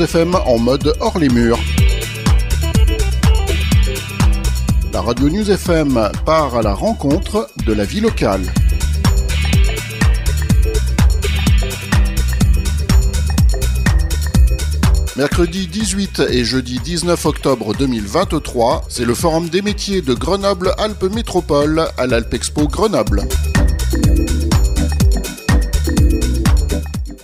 FM en mode hors les murs. La radio News FM part à la rencontre de la vie locale. Mercredi 18 et jeudi 19 octobre 2023, c'est le Forum des métiers de Grenoble-Alpes Métropole à l'Alpexpo Grenoble.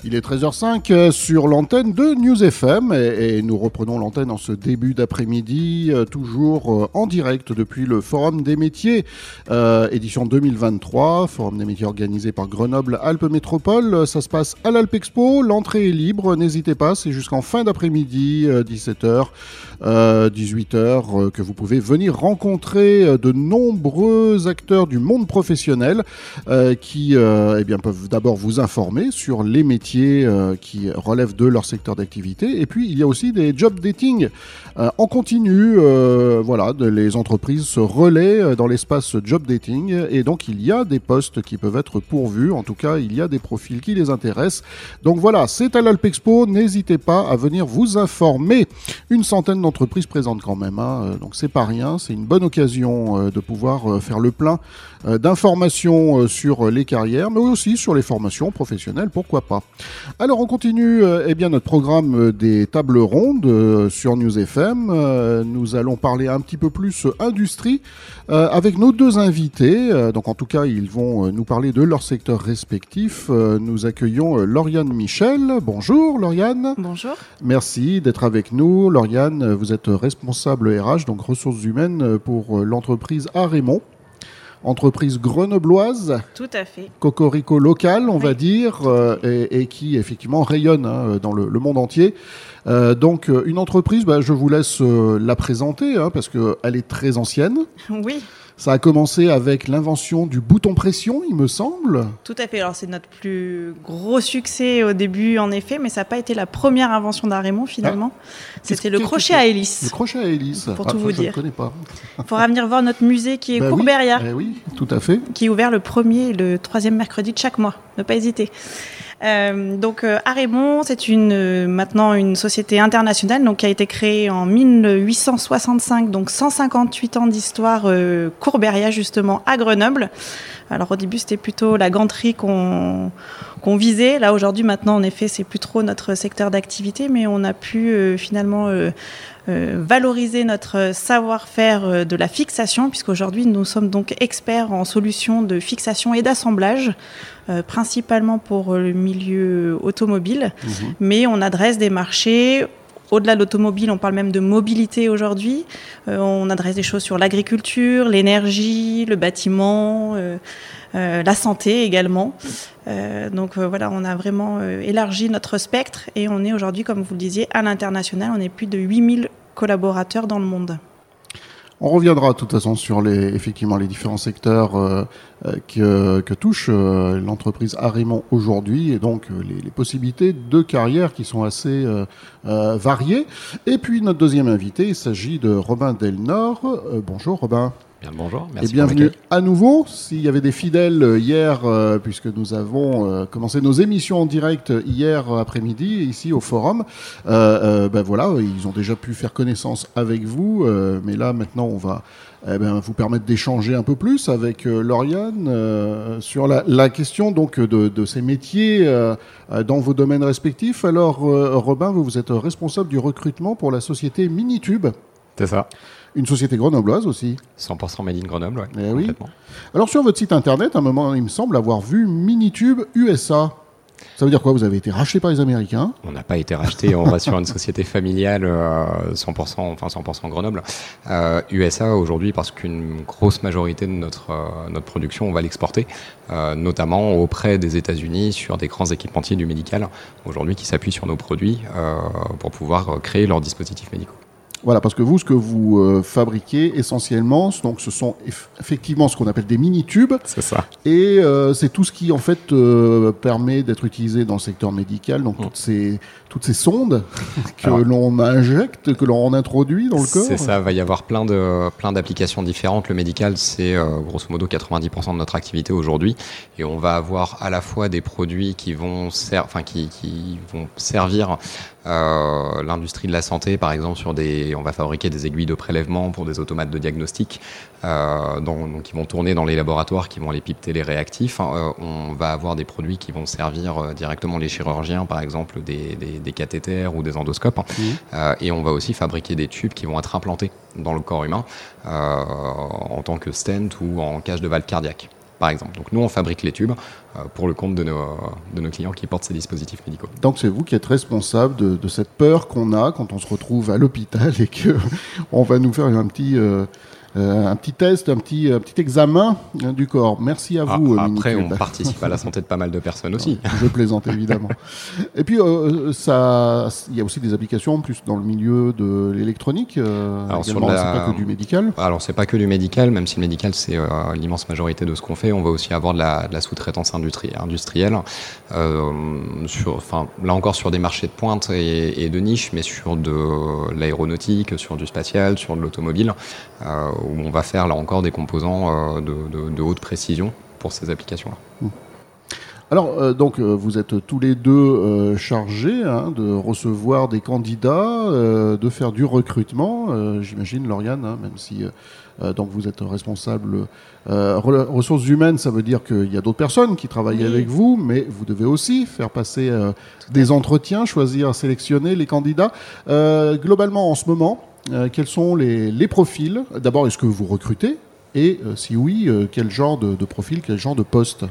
Il est 13h05 euh, sur l'antenne de News FM et, nous reprenons l'antenne en ce début d'après-midi, euh, toujours euh, en direct depuis le Forum des métiers, édition 2023, Forum des métiers organisé par Grenoble Alpes Métropole. Ça se passe à l'Alpexpo, l'entrée est libre, n'hésitez pas, c'est jusqu'en fin d'après-midi, 17h, 18h, que vous pouvez venir rencontrer de nombreux acteurs du monde professionnel qui eh bien, peuvent d'abord vous informer sur les métiers euh, qui relèvent de leur secteur d'activité. Et puis, il y a aussi des job dating euh, en continu. Euh, voilà, les entreprises se relaient dans l'espace job dating. Et donc, il y a des postes qui peuvent être pourvus. En tout cas, il y a des profils qui les intéressent. Donc voilà, c'est à l'Alpexpo. N'hésitez pas à venir vous informer. Une centaine d'entreprises présentes quand même. Hein. Donc, c'est pas rien. C'est une bonne occasion de pouvoir faire le plein d'informations sur les carrières, mais aussi sur les formations professionnelles, pourquoi pas. Alors on continue euh, eh bien, notre programme euh, des tables rondes euh, sur News FM. nous allons parler un petit peu plus industrie avec nos deux invités. donc en tout cas, ils vont nous parler de leur secteur respectif. nous accueillons Lauriane Michel. Bonjour Lauriane. Bonjour. Merci d'être avec nous. Lauriane, vous êtes responsable RH, donc ressources humaines pour l'entreprise à Raymond entreprise grenobloise. Tout à fait. Cocorico local, on va dire, euh, et, qui effectivement rayonne hein, dans le, monde entier. Euh, donc euh, une entreprise, bah, je vous laisse la présenter hein, parce qu'elle est très ancienne. Oui. Ça a commencé avec l'invention du bouton pression, il me semble. Tout à fait. Alors, c'est notre plus gros succès au début, en effet, mais ça n'a pas été la première invention d'Arémont, finalement. Ah. C'était le crochet à hélice. Le crochet à hélice. Pour tout ah, vous dire. Je ne connais pas. Il faudra venir voir notre musée qui est bah Courberrière. Eh oui, tout à fait. Qui est ouvert le premier et le troisième mercredi de chaque mois. Ne pas hésiter. Euh, donc euh, Arémont, c'est une euh, maintenant une société internationale donc qui a été créée en 1865, donc 158 ans d'histoire euh, Courberia justement à Grenoble. Alors au début c'était plutôt la ganterie qu'on qu'on visait. Là aujourd'hui maintenant en effet c'est plus trop notre secteur d'activité, mais on a pu euh, finalement valoriser notre savoir-faire euh, de la fixation, puisqu'aujourd'hui nous sommes donc experts en solutions de fixation et d'assemblage, euh, principalement pour le milieu automobile, mhm. mais on adresse des marchés au-delà de l'automobile, on parle même de mobilité aujourd'hui. on adresse des choses sur l'agriculture, l'énergie, le bâtiment, la santé également. donc voilà, on a vraiment élargi notre spectre et on est aujourd'hui, comme vous le disiez, à l'international. On est plus de 8000 collaborateurs dans le monde. On reviendra de toute façon sur les, effectivement les différents secteurs euh, euh, que, touche euh, l'entreprise Arimont aujourd'hui et donc les, possibilités de carrière qui sont assez variées. Et puis notre deuxième invité, il s'agit de Robin Delnor. bonjour Robin bonjour, merci. Et bienvenue à nouveau. S'il y avait des fidèles euh, hier, euh, puisque nous avons euh, commencé nos émissions en direct hier après-midi ici au forum, ben voilà, ils ont déjà pu faire connaissance avec vous, mais là maintenant on va eh ben, vous permettre d'échanger un peu plus avec Lauriane sur la, question donc de, de ces métiers dans vos domaines respectifs. Alors Robin, vous, vous êtes responsable du recrutement pour la société Minitube. C'est ça. Une société grenobloise aussi. 100% made in Grenoble, ouais, eh oui. Alors sur votre site internet, à un moment, il me semble avoir vu Minitube USA. Ça veut dire quoi? Vous avez été racheté par les Américains? On n'a pas été racheté, on reste sur une société familiale 100%, euh, enfin 100% Grenoble. USA euh, aujourd'hui parce qu'une grosse majorité de notre, euh, notre production, on va l'exporter, notamment auprès des États-Unis sur des grands équipementiers du médical, aujourd'hui qui s'appuient sur nos produits pour pouvoir créer leurs dispositifs médicaux. Voilà, parce que vous, ce que vous euh, fabriquez essentiellement, donc ce sont effectivement ce qu'on appelle des mini-tubes. C'est ça. Et euh, c'est tout ce qui, en fait, euh, permet d'être utilisé dans le secteur médical. Donc, toutes ces, toutes ces sondes que l'on injecte, que l'on introduit dans le corps. C'est ça, il va y avoir plein de plein d'applications différentes. Le médical, c'est grosso modo 90% de notre activité aujourd'hui. Et on va avoir à la fois des produits qui vont, ser qui, qui vont servir l'industrie de la santé, par exemple, sur des, on va fabriquer des aiguilles de prélèvement pour des automates de diagnostic, donc, qui vont tourner dans les laboratoires, qui vont aller pipeter les réactifs. Hein. on va avoir des produits qui vont servir directement les chirurgiens, par exemple des, des, cathéters ou des endoscopes. Hein. Mmh. et on va aussi fabriquer des tubes qui vont être implantés dans le corps humain en tant que stent ou en cage de valve cardiaque par exemple. Donc nous, on fabrique les tubes euh, pour le compte de nos, clients qui portent ces dispositifs médicaux. Donc c'est vous qui êtes responsable de, cette peur qu'on a quand on se retrouve à l'hôpital et qu'on va nous faire un petit... Euh, euh, un petit test, un petit, un petit examen hein, du corps. Merci à vous. Ah, après, on participe à la santé de pas mal de personnes aussi. Je plaisante évidemment. Et puis, euh, ça, il y a aussi des applications plus dans le milieu de l'électronique. Euh, alors, c'est pas que du médical. Alors, c'est pas que du médical, même si le médical c'est l'immense majorité de ce qu'on fait. On va aussi avoir de la, la sous-traitance industrielle. sur, enfin, là encore sur des marchés de pointe et, et de niche, mais sur de l'aéronautique, sur du spatial, sur de l'automobile où on va faire là encore des composants euh, de, haute précision pour ces applications-là. Mmh. Alors, euh, donc, euh, vous êtes tous les deux chargés hein, de recevoir des candidats, de faire du recrutement. J'imagine, Lauriane, hein, même si donc vous êtes responsable ressources humaines, ça veut dire qu'il y a d'autres personnes qui travaillent avec vous, mais vous devez aussi faire passer des entretiens, choisir, sélectionner les candidats. globalement, en ce moment, euh, quels sont les, profils? D'abord, est-ce que vous recrutez? Et euh, si oui, euh, quel genre de, profil, quel genre de poste?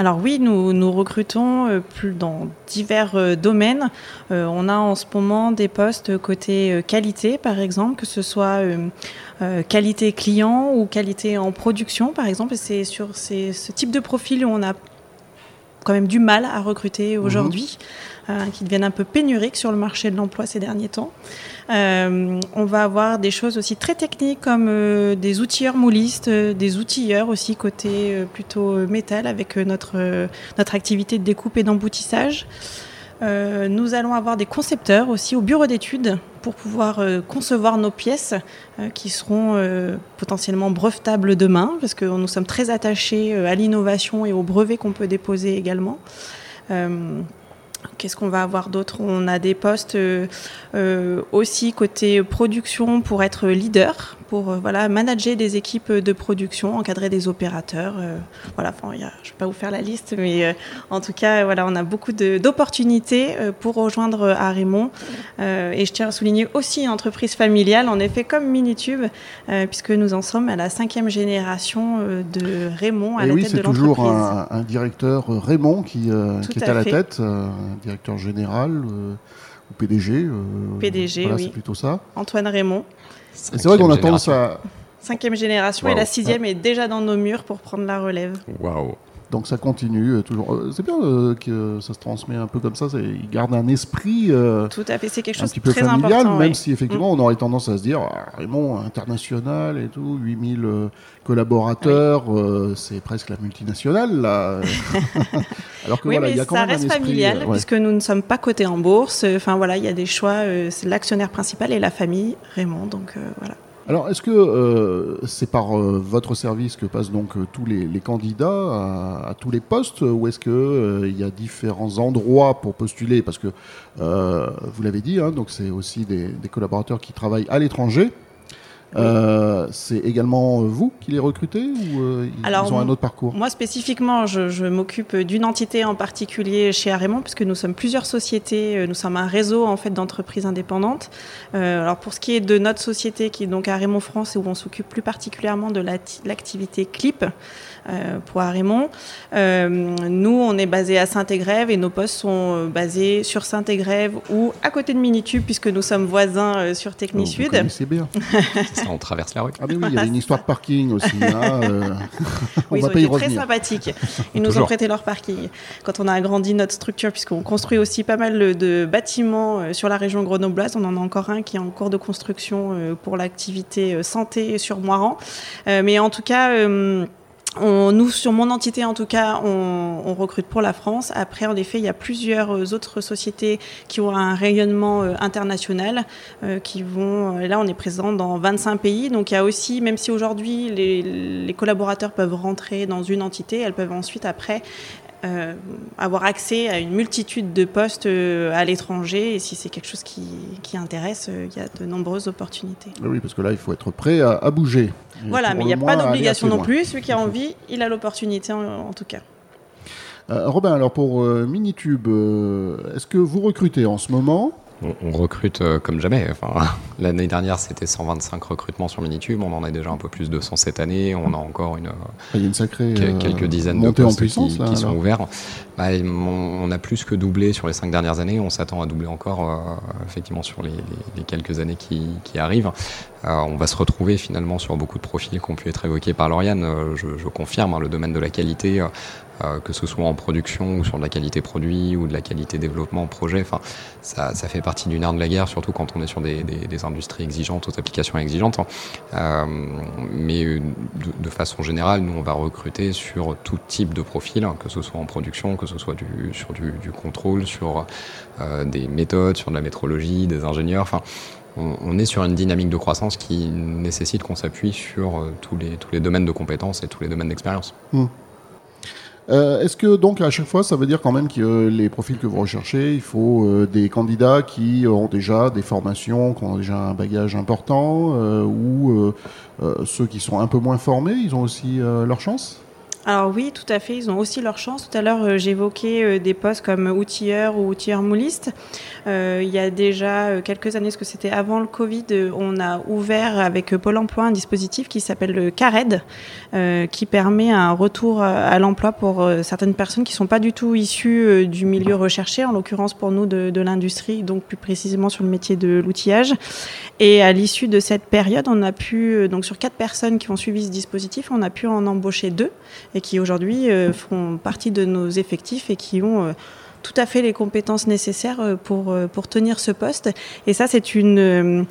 Alors oui, nous, nous recrutons plus dans divers domaines. on a en ce moment des postes côté qualité, par exemple, que ce soit qualité client ou qualité en production, par exemple. Et c'est sur ce type de profil où on a quand même du mal à recruter aujourd'hui, mhm. Qui deviennent un peu pénuriques sur le marché de l'emploi ces derniers temps. Euh, on va avoir des choses aussi très techniques comme euh, des outilleurs moulistes, euh, des outilleurs aussi côté plutôt métal avec notre, notre activité de découpe et d'emboutissage. nous allons avoir des concepteurs aussi au bureau d'études pour pouvoir concevoir nos pièces qui seront potentiellement brevetables demain, parce que nous sommes très attachés à l'innovation et aux brevets qu'on peut déposer également. Qu'est-ce qu'on va avoir d'autre? On a des postes euh, euh, aussi côté production pour être leader, pour euh, voilà, manager des équipes de production, encadrer des opérateurs. voilà, je ne vais pas vous faire la liste, mais en tout cas, voilà, on a beaucoup d'opportunités pour rejoindre à Raymond. et je tiens à souligner aussi une entreprise familiale, en effet, comme Minitube, puisque nous en sommes à la cinquième génération de Raymond à la oui, tête de l'entreprise. c'est toujours un, directeur Raymond qui, qui est à, la tête directeur général euh, ou PDG. Euh, PDG, oui. C'est plutôt ça. Antoine Raymond. C'est vrai qu'on a tendance à. Cinquième génération et la sixième est déjà dans nos murs pour prendre la relève. Waouh. Donc ça continue euh, toujours. Euh, c'est bien euh, que ça se transmet un peu comme ça. Il garde un esprit. Tout à fait, c'est quelque chose peu très familial, important, même si effectivement mm. on aurait tendance à se dire ah, Raymond international et tout, 8000 collaborateurs, c'est presque la multinationale là. Alors que oui, mais il y a quand ça même reste familial puisque nous ne sommes pas cotés en bourse. Enfin voilà, il y a des choix. c'est l'actionnaire principal et la famille Raymond. Donc voilà. Alors, est-ce que euh, c'est par euh, votre service que passent donc euh, tous les, candidats à, tous les postes ou est-ce qu'il y a différents endroits pour postuler? Parce que vous l'avez dit, hein, donc c'est aussi des, collaborateurs qui travaillent à l'étranger. Euh, c'est également vous qui les recrutez ou euh, ils ont un autre parcours? Moi spécifiquement, je, m'occupe d'une entité en particulier chez Arémont puisque nous sommes plusieurs sociétés, euh, nous sommes un réseau en fait d'entreprises indépendantes. alors pour ce qui est de notre société qui est donc Arémont France où on s'occupe plus particulièrement de l'activité Clip, euh, pour Arémont. Euh, nous, on est basé à Saint-Égrève et nos postes sont euh, basés sur Saint-Égrève ou à côté de Minitube puisque nous sommes voisins sur Technisud. C'est bien. on traverse la rue. Ah oui, il y a une histoire de parking aussi. Hein, on va pas y très sympathiques. Ils nous ont prêté leur parking. Quand on a agrandi notre structure, puisqu'on construit aussi pas mal de bâtiments sur la région grenobloise, on en a encore un qui est en cours de construction pour l'activité santé sur Moiran. Mais en tout cas, nous, sur mon entité en tout cas, on, recrute pour la France. Après, en effet, il y a plusieurs euh, autres sociétés qui ont un rayonnement euh, international, euh, qui vont. Là, on est présent dans 25 pays. Donc, il y a aussi, même si aujourd'hui les, les, collaborateurs peuvent rentrer dans une entité, elles peuvent ensuite après euh, avoir accès à une multitude de postes euh, à l'étranger. Et si c'est quelque chose qui, qui intéresse, euh, il y a de nombreuses opportunités. Ah Oui, parce que là, il faut être prêt à, à bouger. Et Voilà, mais il n'y a pas d'obligation non plus. Celui qui a envie, il a l'opportunité en, en tout cas. Euh, Robin, alors pour euh, Minitube, euh, est-ce que vous recrutez en ce moment? On, on recrute euh, comme jamais. Enfin, L'année dernière, c'était 125 recrutements sur Minitube. On en a déjà un peu plus de 100 cette année. On a encore une, Il y a une sacrée quel- euh, quelques dizaines de postes puissance qui, là, qui sont ouverts. Bah, on, on a plus que doublé sur les cinq dernières années. On s'attend à doubler encore euh, effectivement sur les, les- les quelques années qui, qui arrivent. Euh, on va se retrouver finalement sur beaucoup de profils qui ont pu être évoqués par Lauriane. Euh, je, je confirme hein, le domaine de la qualité. Euh, que ce soit en production ou sur de la qualité produit ou de la qualité développement projet, enfin, ça, fait partie du nerf de la guerre, surtout quand on est sur des, industries exigeantes, aux applications exigeantes. Euh, mais euh, de, façon générale, nous, on va recruter sur tout type de profil, hein, que ce soit en production, que ce soit sur du, contrôle, sur des méthodes, sur de la métrologie, des ingénieurs. Enfin, on, est sur une dynamique de croissance qui nécessite qu'on s'appuie sur tous, les, tous les domaines de compétences et tous les domaines d'expérience. Euh, Est-ce que donc à chaque fois, ça veut dire quand même que euh, les profils que vous recherchez, il faut euh, des candidats qui ont déjà des formations, qui ont déjà un bagage important, ou ceux qui sont un peu moins formés, ils ont aussi leur chance? Alors oui, tout à fait, ils ont aussi leur chance. Tout à l'heure, euh, j'évoquais euh, des postes comme outilleur ou outilleur mouliste. Euh, il y a déjà quelques années, parce que c'était avant le Covid, on a ouvert avec Pôle emploi un dispositif qui s'appelle le CARED, qui permet un retour à, l'emploi pour certaines personnes qui ne sont pas du tout issues du milieu recherché, en l'occurrence pour nous de, de l'industrie, donc plus précisément sur le métier de l'outillage. Et à l'issue de cette période, on a pu, donc sur quatre personnes qui ont suivi ce dispositif, on a pu en embaucher deux et qui aujourd'hui euh, font partie de nos effectifs et qui ont euh, tout à fait les compétences nécessaires euh, pour, pour tenir ce poste. Et ça, c'est une,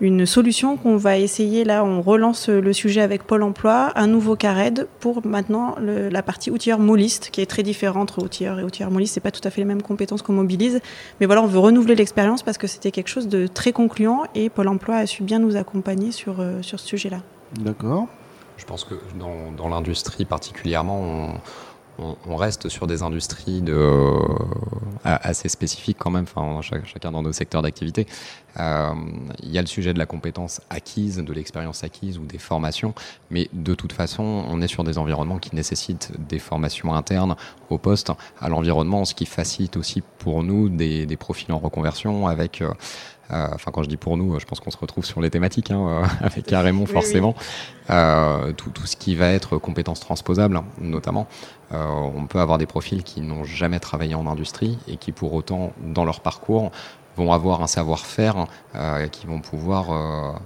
une solution qu'on va essayer. Là, on relance le sujet avec Pôle emploi, un nouveau CARED pour maintenant la partie outilleur mouliste, qui est très différente entre outilleur et outilleur mouliste. C'est pas tout à fait les mêmes compétences qu'on mobilise. Mais voilà, on veut renouveler l'expérience parce que c'était quelque chose de très concluant et Pôle emploi a su bien nous accompagner sur, sur ce sujet-là. D'accord. Je pense que dans, dans l'industrie particulièrement, on, on- on reste sur des industries de, a- assez spécifiques quand même, enfin, chac- chacun dans nos secteurs d'activité. Euh, Il y a le sujet de la compétence acquise, de l'expérience acquise ou des formations, mais de toute façon, on est sur des environnements qui nécessitent des formations internes au poste, à l'environnement, ce qui facilite aussi pour nous des, des profils en reconversion avec... euh, Enfin, quand je dis pour nous, je pense qu'on se retrouve sur les thématiques hein, euh, avec Raymond Oui, oui. forcément. Euh, tout, tout ce qui va être compétences transposables, hein, notamment. On peut avoir des profils qui n'ont jamais travaillé en industrie et qui, pour autant, dans leur parcours, vont avoir un savoir-faire qui vont pouvoir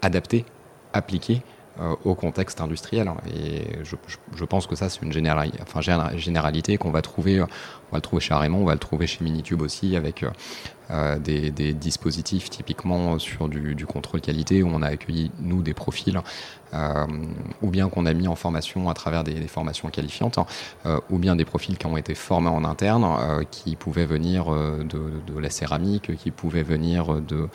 adapter, appliquer au contexte industriel. Et je, je- je pense que ça, c'est une enfin, généralité qu'on va trouver. On va le trouver chez Raymond, on va le trouver chez Minitube aussi, avec euh, euh, des, des dispositifs typiquement sur du, du contrôle qualité où on a accueilli nous des profils euh, ou bien qu'on a mis en formation à travers des, des formations qualifiantes hein, euh, ou bien des profils qui ont été formés en interne qui pouvaient venir de, de la céramique qui pouvaient venir de,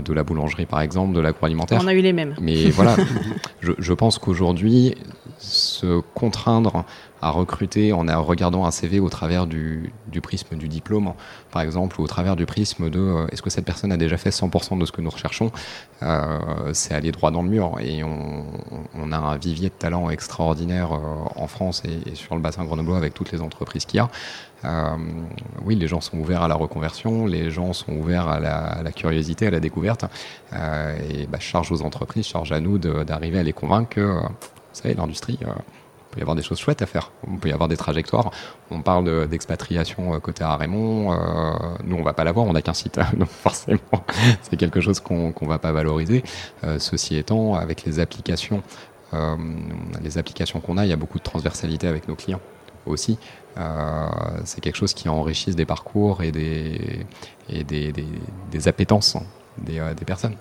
de la boulangerie par exemple de l'agroalimentaire On a eu les mêmes. mais voilà, je, je pense qu'aujourd'hui, se contraindre à recruter en regardant un CV au travers du, prisme du diplôme, par exemple, ou au travers du prisme de euh, est-ce que cette personne a déjà fait 100% de ce que nous recherchons, euh, c'est aller droit dans le mur. Et on, a un vivier de talent extraordinaire euh, en France et, sur le bassin grenoblois avec toutes les entreprises qu'il y a. Oui, les gens sont ouverts à la reconversion, les gens sont ouverts à la, curiosité, à la découverte. Et bah, charge aux entreprises, charge à nous d'arriver à les convaincre que, vous savez, l'industrie, peut y avoir des choses chouettes à faire. On peut y avoir des trajectoires. On parle de- d'expatriation euh, côté à Raymond. euh, nous, on va pas l'avoir, on n'a qu'un site. Donc forcément, c'est quelque chose qu'on qu'on va pas valoriser. Euh, ceci étant, avec les applications, les applications qu'on a, il y a beaucoup de transversalité avec nos clients aussi. C'est quelque chose qui enrichisse des parcours et des, appétences des personnes.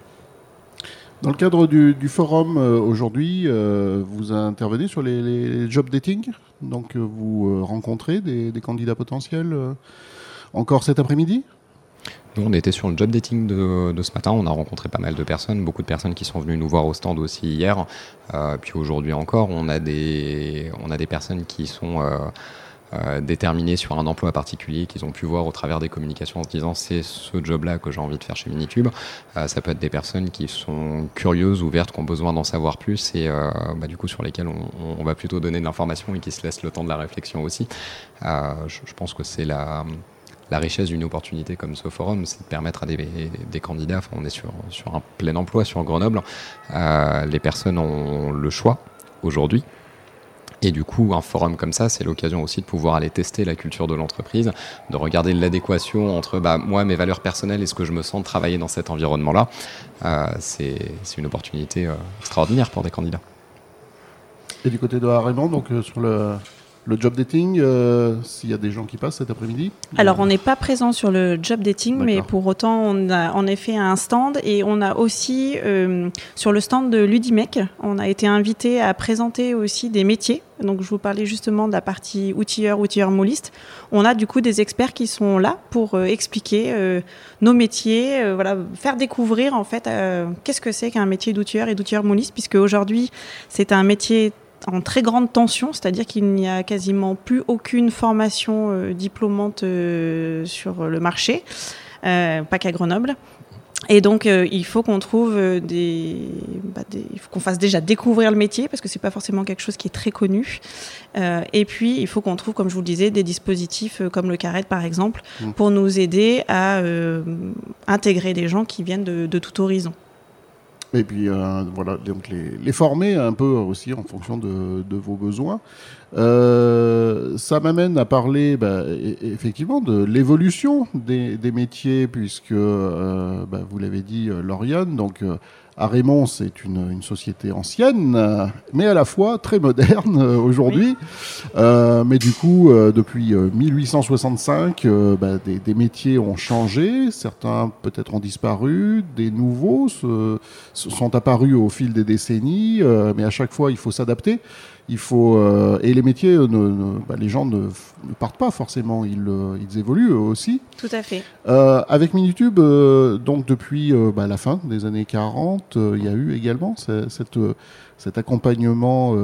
Dans le cadre du, forum euh, aujourd'hui, euh, vous intervenez sur les, job dating. Donc, euh, vous rencontrez des, candidats potentiels encore cet après-midi? Nous, on était sur le job dating de, ce matin. On a rencontré pas mal de personnes, beaucoup de personnes qui sont venues nous voir au stand aussi hier. Puis aujourd'hui encore, on a des, on a des personnes qui sont déterminés sur un emploi particulier qu'ils ont pu voir au travers des communications en se disant c'est ce job-là que j'ai envie de faire chez Minitube. ça peut être des personnes qui sont curieuses, ouvertes, qui ont besoin d'en savoir plus et bah, du coup sur lesquelles on, va plutôt donner de l'information et qui se laissent le temps de la réflexion aussi. je, pense que c'est la richesse d'une opportunité comme ce forum, c'est de permettre à des, candidats, enfin, on est sur, un plein emploi sur Grenoble, euh, les personnes ont le choix aujourd'hui. Et du coup, un forum comme ça, c'est l'occasion aussi de pouvoir aller tester la culture de l'entreprise, de regarder l'adéquation entre bah, moi, mes valeurs personnelles et ce que je me sens travailler dans cet environnement-là. Euh, c'est une opportunité euh, extraordinaire pour des candidats. Et du côté de Raymond, donc sur le, le job dating, euh, s'il y a des gens qui passent cet après-midi Alors, on n'est pas présent sur le job dating, mais pour autant, on a en effet un stand et on a aussi, euh, sur le stand de Ludimec, on a été invité à présenter aussi des métiers. Donc, je vous parlais justement de la partie outilleur, outilleur mouliste. On a du coup des experts qui sont là pour euh, expliquer nos métiers, voilà, faire découvrir en fait qu'est-ce que c'est qu'un métier d'outilleur et d'outilleur mouliste, puisque aujourd'hui, c'est un métier en très grande tension, c'est-à-dire qu'il n'y a quasiment plus aucune formation euh, diplômante euh, sur le marché, euh, pas qu'à Grenoble. Et donc, il faut qu'on trouve bah, des, il faut qu'on fasse déjà découvrir le métier parce que c'est pas forcément quelque chose qui est très connu. et puis, il faut qu'on trouve, comme je vous le disais, des dispositifs comme le Carrette par exemple, mmh. pour nous aider à intégrer des gens qui viennent de, de tout horizon. Et puis euh, voilà, donc les, former un peu aussi en fonction de, vos besoins. Euh, ça m'amène à parler bah, e, effectivement de l'évolution des, métiers, puisque euh, bah, vous l'avez dit, Lauriane, donc à Raymond, c'est une, société ancienne, mais à la fois très moderne euh, aujourd'hui. Euh, mais du coup, euh, depuis 1865, bah, des, métiers ont changé, certains peut-être ont disparu, des nouveaux sont apparus au fil des décennies, mais à chaque fois, il faut s'adapter. Il faut euh, et les métiers, euh, ne, bah, les gens ne, partent pas forcément, ils, euh, ils évoluent aussi. Tout à fait. avec Minitube, donc depuis bah, la fin des années 40, il y a eu également cette, cet accompagnement,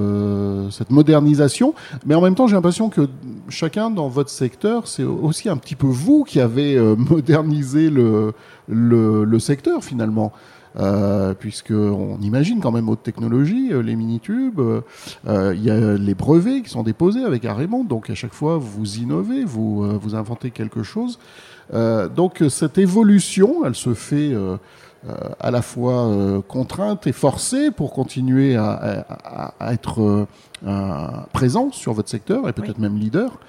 cette modernisation. Mais en même temps, j'ai l'impression que chacun dans votre secteur, c'est aussi un petit peu vous qui avez modernisé le, le, le secteur finalement euh, puisqu'on imagine quand même haute technologie, euh, les mini-tubes. Euh, il y a les brevets qui sont déposés avec Arémont, donc à chaque fois vous innovez, vous, inventez quelque chose. donc cette évolution, elle se fait à la fois contrainte et forcée pour continuer à être présent sur votre secteur et peut-être même leader.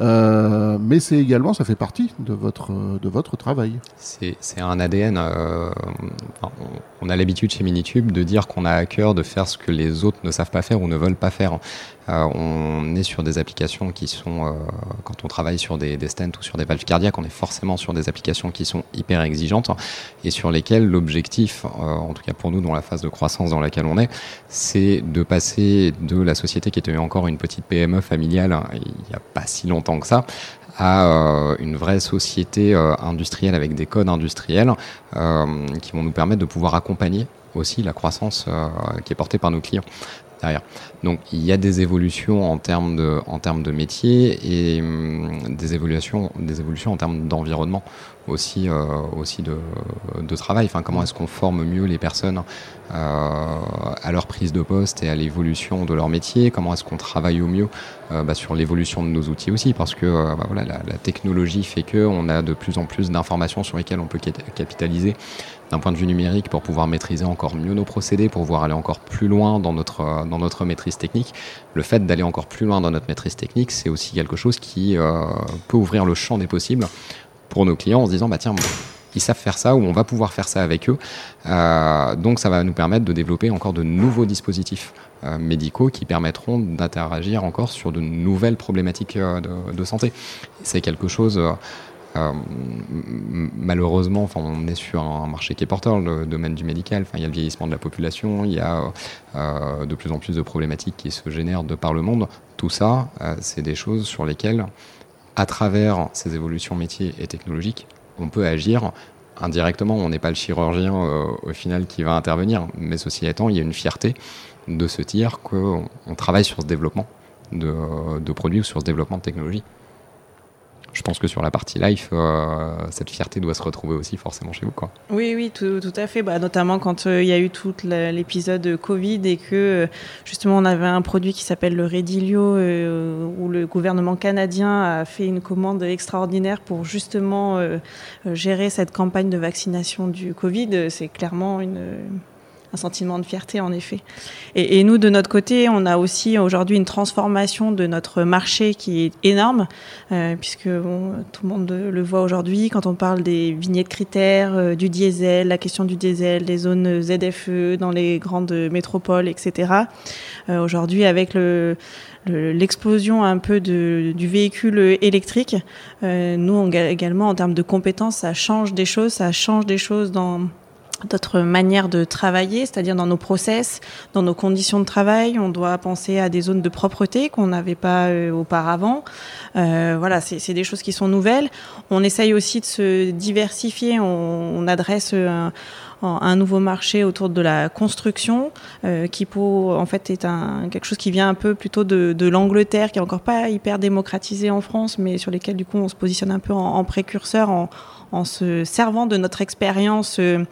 Euh, mais c'est également, ça fait partie de votre, de votre travail. C'est un ADN. Euh, on a l'habitude chez Minitube de dire qu'on a à cœur de faire ce que les autres ne savent pas faire ou ne veulent pas faire. Euh, on est sur des applications qui sont, quand on travaille sur des, des, stents ou sur des valves cardiaques, on est forcément sur des applications qui sont hyper exigeantes et sur lesquelles l'objectif, en tout cas pour nous dans la phase de croissance dans laquelle on est, c'est de passer de la société qui était encore une petite PME familiale hein, il n'y a pas si longtemps que ça, à euh, une vraie société euh, industrielle avec des codes industriels euh, qui vont nous permettre de pouvoir accompagner aussi la croissance qui est portée par nos clients derrière. Donc il y a des évolutions en termes de, métier et hum, des, évolutions, des évolutions en termes d'environnement aussi, euh, aussi de, travail. Enfin, comment est-ce qu'on forme mieux les personnes euh, à leur prise de poste et à l'évolution de leur métier? Comment est-ce qu'on travaille au mieux euh, bah, sur l'évolution de nos outils aussi? Parce que bah, voilà, la, technologie fait qu'on a de plus en plus d'informations sur lesquelles on peut capitaliser d'un point de vue numérique pour pouvoir maîtriser encore mieux nos procédés, pour pouvoir aller encore plus loin dans notre, maîtrise technique. Le fait d'aller encore plus loin dans notre maîtrise technique, c'est aussi quelque chose qui peut ouvrir le champ des possibles pour nos clients en se disant bah tiens ils savent faire ça ou on va pouvoir faire ça avec eux. Euh, donc ça va nous permettre de développer encore de nouveaux dispositifs euh, médicaux qui permettront d'interagir encore sur de nouvelles problématiques euh, de, santé. C'est quelque chose malheureusement, enfin, on est sur un marché qui est porteur, le domaine du médical. Il y a le vieillissement de la population, il y a de plus en plus de problématiques qui se génèrent de par le monde. Tout ça, c'est des choses sur lesquelles à travers ces évolutions métiers et technologiques, on peut agir indirectement. On n'est pas le chirurgien euh, au final qui va intervenir, mais ceci étant, il y a une fierté de se dire qu'on travaille sur ce développement de, produits ou sur ce développement de technologie je pense que sur la partie life, euh, cette fierté doit se retrouver aussi forcément chez vous. Quoi. Oui, oui, tout, à fait. Bah, notamment quand euh, il y a eu tout l'épisode Covid et que euh, justement on avait un produit qui s'appelle le Redilio, où le gouvernement canadien a fait une commande extraordinaire pour justement gérer cette campagne de vaccination du Covid. C'est clairement une un sentiment de fierté en effet. Et, nous, de notre côté, on a aussi aujourd'hui une transformation de notre marché qui est énorme, euh, puisque tout le monde le voit aujourd'hui quand on parle des vignettes critères, euh, du diesel, la question du diesel, des zones ZFE dans les grandes métropoles, etc. Euh, aujourd'hui, avec le l'explosion un peu du véhicule électrique, nous également en termes de compétences, ça change des choses, ça change des choses dans notre manière de travailler, c'est-à-dire dans nos process, dans nos conditions de travail. On doit penser à des zones de propreté qu'on n'avait pas euh, auparavant. Euh, voilà, c'est des choses qui sont nouvelles. On essaye aussi de se diversifier. On, on adresse un, un, nouveau marché autour de la construction, euh, qui pour, en fait est un, quelque chose qui vient un peu plutôt de, de l'Angleterre, qui est encore pas hyper démocratisé en France, mais sur lesquels du coup on se positionne un peu en, en précurseur, en, en se servant de notre expérience. Euh,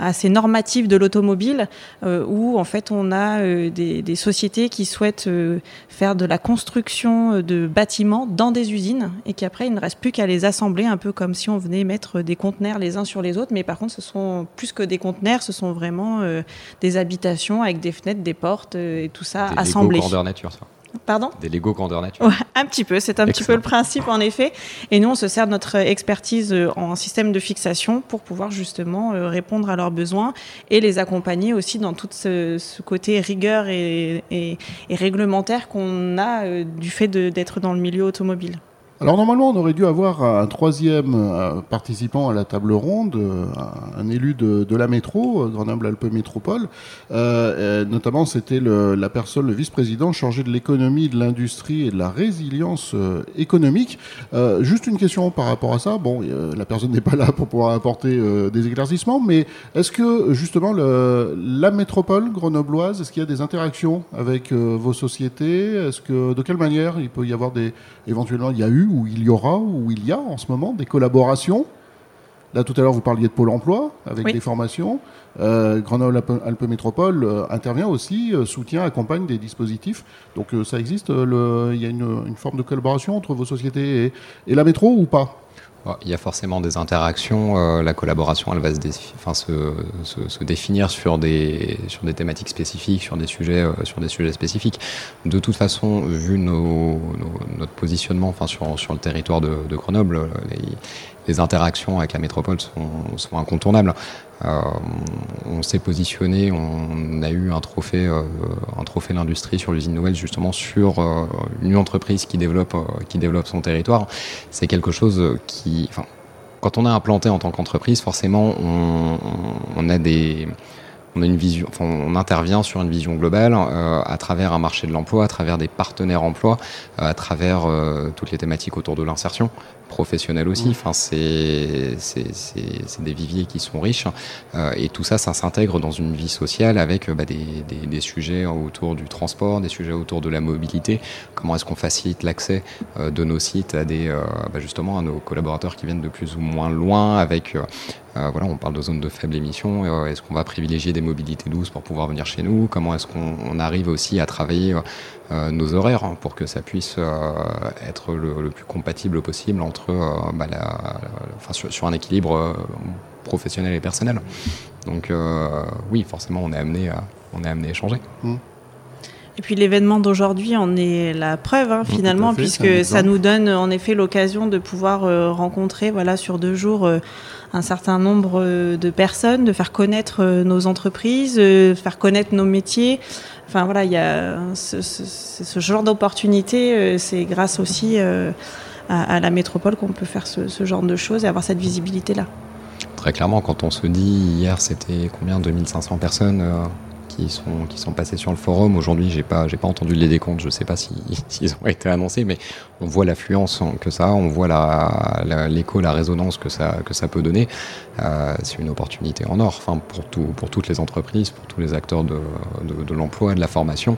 assez normative de l'automobile, euh, où en fait on a euh, des, des, sociétés qui souhaitent euh, faire de la construction de bâtiments dans des usines et qu'après il ne reste plus qu'à les assembler, un peu comme si on venait mettre des conteneurs les uns sur les autres, mais par contre ce sont plus que des conteneurs, ce sont vraiment des habitations avec des fenêtres, des portes et tout ça des assemblé. nature, ça. Pardon Des Lego grandeur nature. Ouais, un petit peu, c'est un petit peu le principe en effet. Et nous, on se sert de notre expertise euh, en système de fixation pour pouvoir justement euh, répondre à leurs besoins et les accompagner aussi dans tout ce, ce côté rigueur et, et, et réglementaire qu'on a euh, du fait d'être dans le milieu automobile. Alors normalement, on aurait dû avoir un troisième euh, participant à la table ronde, euh, un élu de, la métro, euh, Grenoble-Alpes Métropole. Euh, notamment, c'était la personne, le vice-président chargé de l'économie, de l'industrie et de la résilience économique. juste une question par rapport à ça. Bon, la personne n'est pas là pour pouvoir apporter des éclaircissements, mais est-ce que justement le, la métropole grenobloise, est-ce qu'il y a des interactions avec vos sociétés? Est-ce que de quelle manière il peut y avoir des éventuellement il y a eu où il y aura, où il y a en ce moment des collaborations. Là, tout à l'heure, vous parliez de Pôle emploi avec des formations. Euh, Grenoble-Alpes Métropole euh, intervient aussi, euh, soutient, accompagne des dispositifs. Donc ça existe, il y a une, une, forme de collaboration entre vos sociétés et, et la métro ou pas? Il y a forcément des interactions. Euh, la collaboration, elle va se, se, définir sur des, sur des thématiques spécifiques, sur des sujets, euh, spécifiques. De toute façon, vu notre positionnement, sur, le territoire de, Grenoble, les, les interactions avec la métropole sont incontournables. Euh, on s'est positionné, on a eu un trophée, euh, un trophée l'industrie sur l'usine Noël justement sur euh, une entreprise qui développe, qui développe son territoire. C'est quelque chose qui, quand on est implanté en tant qu'entreprise, forcément, on, a des on a une vision, enfin, on intervient sur une vision globale euh, à travers un marché de l'emploi, à travers des partenaires emploi, euh, à travers euh, toutes les thématiques autour de l'insertion professionnelle aussi. Mmh. Enfin, c'est c'est des viviers qui sont riches et tout ça, ça s'intègre dans une vie sociale avec bah, des, des, des, sujets autour du transport, des sujets autour de la mobilité. Comment est-ce qu'on facilite l'accès de nos sites à des bah, justement à nos collaborateurs qui viennent de plus ou moins loin avec euh, voilà, on parle de zones de faible émission. Euh, est-ce qu'on va privilégier des mobilités douces pour pouvoir venir chez nous? Comment est-ce qu'on arrive aussi à travailler euh, nos horaires hein, pour que ça puisse être le, plus compatible possible entre bah, sur, un équilibre professionnel et personnel? Donc oui, forcément, on est amené à, on est amené à échanger. Mmh. Et puis l'événement d'aujourd'hui en est la preuve hein, finalement, fait, puisque ça nous donne en effet l'occasion de pouvoir euh, rencontrer voilà, sur deux jours euh, un certain nombre euh, de personnes, de faire connaître nos entreprises, faire connaître nos métiers. Enfin voilà, il y a ce, ce, ce genre d'opportunité, c'est grâce aussi à, à, la métropole qu'on peut faire ce, ce genre de choses et avoir cette visibilité-là. Très clairement, quand on se dit hier c'était combien? 2500 personnes qui sont, qui sont passés sur le forum. Aujourd'hui, j'ai pas, pas entendu les décomptes, je sais pas s'ils si, si ont été annoncés, mais on voit l'affluence que ça a, on voit l'écho, la, la, résonance que ça, que ça peut donner. Euh, c'est une opportunité en or, enfin, pour, tout, pour toutes les entreprises, pour tous les acteurs de, de, l'emploi, de la formation.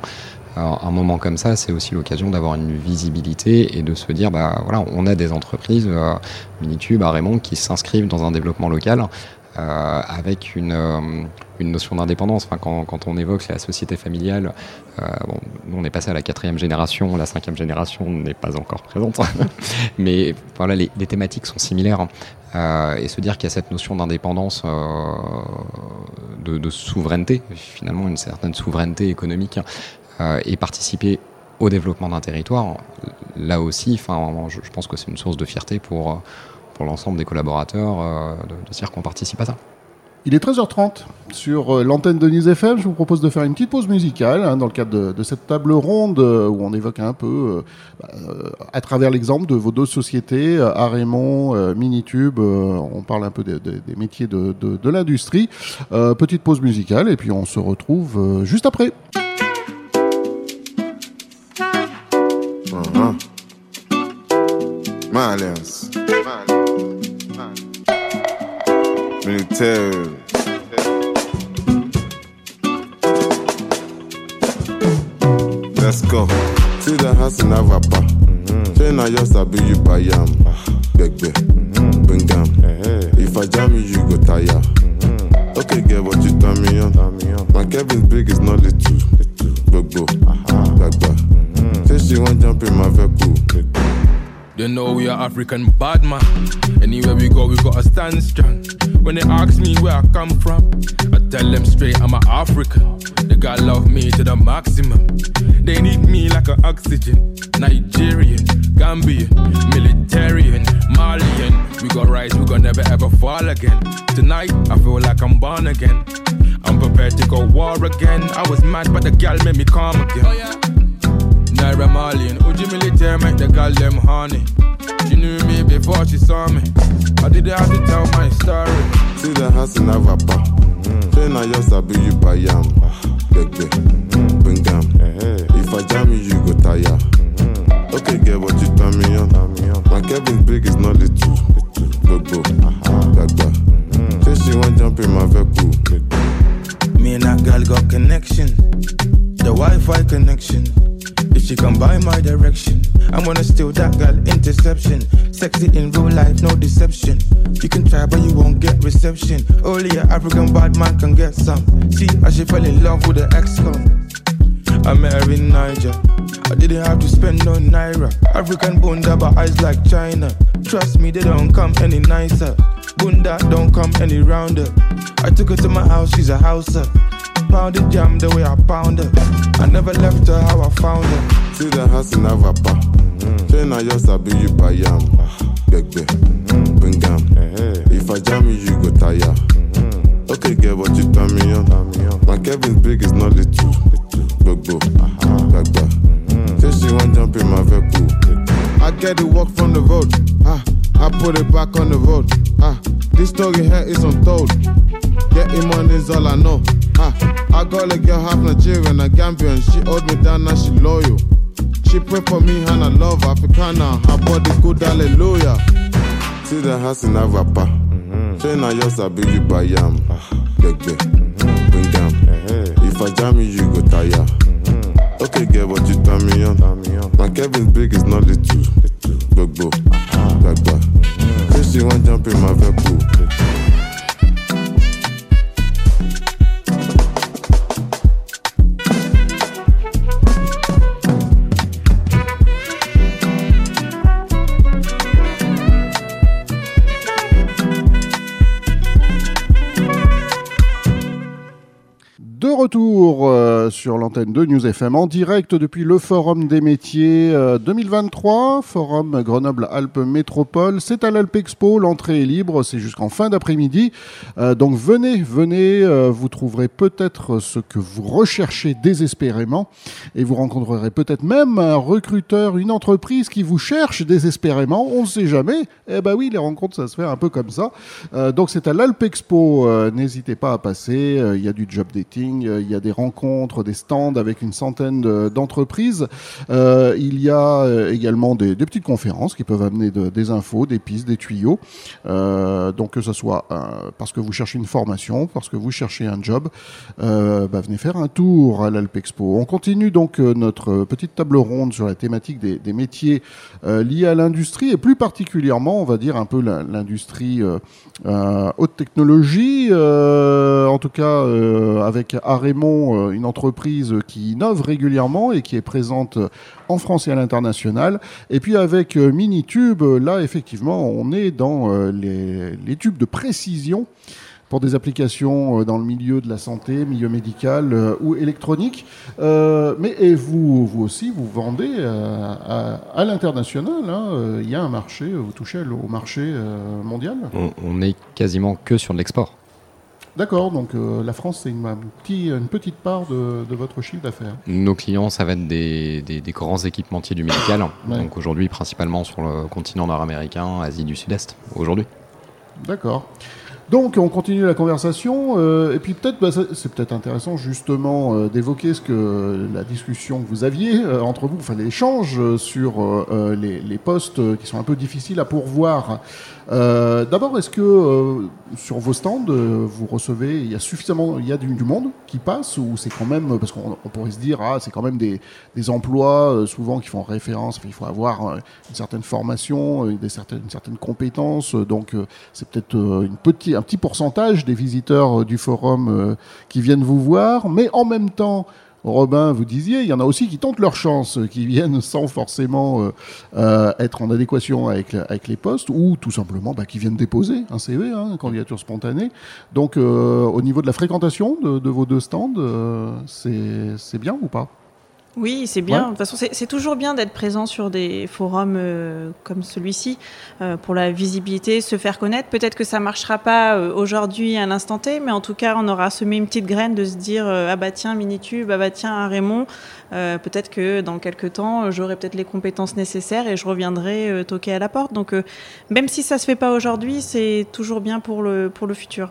un moment comme ça, c'est aussi l'occasion d'avoir une visibilité et de se dire, bah voilà, on a des entreprises, euh, Minitube, Raymond, qui s'inscrivent dans un développement local. Euh, avec une, euh, une notion d'indépendance. Enfin, quand, on évoque la société familiale, euh, bon, on est passé à la quatrième génération, la cinquième génération n'est pas encore présente, mais voilà, les, thématiques sont similaires. Et se dire qu'il y a cette notion d'indépendance, de, souveraineté, finalement une certaine souveraineté économique, et participer au développement d'un territoire, là aussi, je pense que c'est une source de fierté pour pour l'ensemble des collaborateurs euh, de, de dire qu'on participe à ça. Il est 13h30 sur euh, l'antenne de News FM. Je vous propose de faire une petite pause musicale hein, dans le cadre de, de, cette table ronde euh, où on évoque un peu, euh, à travers l'exemple de vos deux sociétés, Arémon, euh, Minitube, on parle un peu des, des, des métiers de, de, de l'industrie. petite pause musicale et puis on se retrouve juste après. Uh -huh. Malins. Militaire. Let's go. See the house in Avapa. Say na just sabi you buy am. Gbegbe. Bring am. If I jam you, you go tire. Okay, get what you turn me on. My Kevin's big is not little. Gbogbo. Gbagba. Say she want jump in my vehicle. They know we are African bad man. Anywhere we go, we gotta stand strong. When they ask me where I come from, I tell them straight I'm an African. They gotta love me to the maximum. They need me like an oxygen. Nigerian, Gambian, militarian, Malian. We got rise, we gonna never ever fall again. Tonight, I feel like I'm born again. I'm prepared to go war again. I was mad, but the gal made me calm again. Oh, yeah. Naira Marley Uji military make the girl them honey. She knew me before she saw me. I didn't have to tell my story. See the house in Avapa. Mm. Say na just sabi you buy am. Gbegbe. Mm. Bring am. Eh, eh. If I jam you, you go tire. Mm-hmm. Okay, get what you turn me on. My Kevin's big is not little. Gbogbo. Gbagba. Uh-huh. Mm-hmm. Say she want jump in my vehicle. Me and that girl got connection. The Wi-Fi connection. If she come by my direction, I'm gonna steal that girl interception. Sexy in real life, no deception. You can try, but you won't get reception. Only an African bad man can get some. See, I she fell in love with the ex-con. I met her in Niger. I didn't have to spend no naira. African bunda, but eyes like China. Trust me, they don't come any nicer. Bunda don't come any rounder. I took her to my house, she's a houser pounded jam the way I pound it. I never left her how I found her. See the house in Avapa. Mm-hmm. Say na just sabi you buy am. Ah. Gbegbe. Mm-hmm. Bring am. If I jam you, you go tire. Mm-hmm. Okay, get what you turn me on. My Kevin's big is not little. Gbogbo. Uh-huh. Gbagba. Say she want jump in my vehicle. I get the walk from the road. Ah, I put it back on the road. Ah, this story here is untold. Getting money is all I know. Ah, I got a girl half Nigerian, a Gambian. She hold me down, now she loyal. She pray for me and I love Africana. Her body good, hallelujah. See the house in Avapa. Say na just sabi you buy am. Gbegbe. Bring am. If I jam you, you go tire. Okay, get what you turn me on. My Kevin's big is not little. Gbogbo. Gbagba. She want jump in my vehicle. Retour euh, sur l'antenne de News FM en direct depuis le Forum des métiers euh, 2023, Forum Grenoble-Alpes Métropole. C'est à l'Alpe Expo, l'entrée est libre, c'est jusqu'en fin d'après-midi. Euh, donc venez, venez, euh, vous trouverez peut-être ce que vous recherchez désespérément et vous rencontrerez peut-être même un recruteur, une entreprise qui vous cherche désespérément. On ne sait jamais. Eh ben oui, les rencontres, ça se fait un peu comme ça. donc c'est à l'Alpe Expo, n'hésitez pas à passer. Il y a du job dating il y a des rencontres, des stands avec une centaine d'entreprises. il y a également des, petites conférences qui peuvent amener des infos, des pistes, des tuyaux. donc que ce soit parce que vous cherchez une formation, parce que vous cherchez un job, bah, venez faire un tour à l'Alpexpo. On continue donc notre petite table ronde sur la thématique des, des métiers liés à l'industrie et plus particulièrement, on va dire un peu l'industrie haute technologie, euh, en tout cas euh, avec Arémon, euh, une entreprise qui innove régulièrement et qui est présente en France et à l'international. Et puis avec Minitube, là effectivement, on est dans les, les tubes de précision pour des applications dans le milieu de la santé, milieu médical ou électronique. mais et vous, vous aussi, vous vendez à, l'international. Hein, il y a un marché, vous touchez au marché mondial? On, on est quasiment que sur l'export. D'accord, donc euh, la France, c'est une, une, petite part de, votre chiffre d'affaires. Nos clients, ça va être des, grands équipementiers du médical. Donc aujourd'hui, principalement sur le continent nord-américain, Asie du Sud-Est, aujourd'hui. D'accord. Donc on continue la conversation euh, et puis peut-être bah, c'est peut-être intéressant justement euh, d'évoquer ce que la discussion que vous aviez entre vous, enfin l'échange sur les, les, postes qui sont un peu difficiles à pourvoir euh, d'abord, est-ce que euh, sur vos stands, euh, vous recevez, il y a suffisamment, il y a du, monde qui passe ou c'est quand même, parce qu'on pourrait se dire, ah, c'est quand même des, emplois souvent qui font référence, il faut avoir une certaine formation, une certaine compétence, donc c'est peut-être un petit pourcentage des visiteurs du forum qui viennent vous voir, mais en même temps, Robin, vous disiez, il y en a aussi qui tentent leur chance, qui viennent sans forcément euh, euh, être en adéquation avec, avec les postes, ou tout simplement bah, qui viennent déposer un CV, hein, une candidature spontanée. Donc, euh, au niveau de la fréquentation de, de vos deux stands, c'est bien ou pas? Oui, c'est bien. De toute façon, c'est toujours bien d'être présent sur des forums euh, comme celui-ci euh, pour la visibilité, se faire connaître. Peut-être que ça marchera pas euh, aujourd'hui à l'instant T, mais en tout cas, on aura semé une petite graine de se dire ah bah tiens Minitube, ah bah tiens Raymond. peut-être que dans quelques temps, j'aurai peut-être les compétences nécessaires et je reviendrai toquer à la porte. Donc, même si ça se fait pas aujourd'hui, c'est toujours bien pour le pour le futur.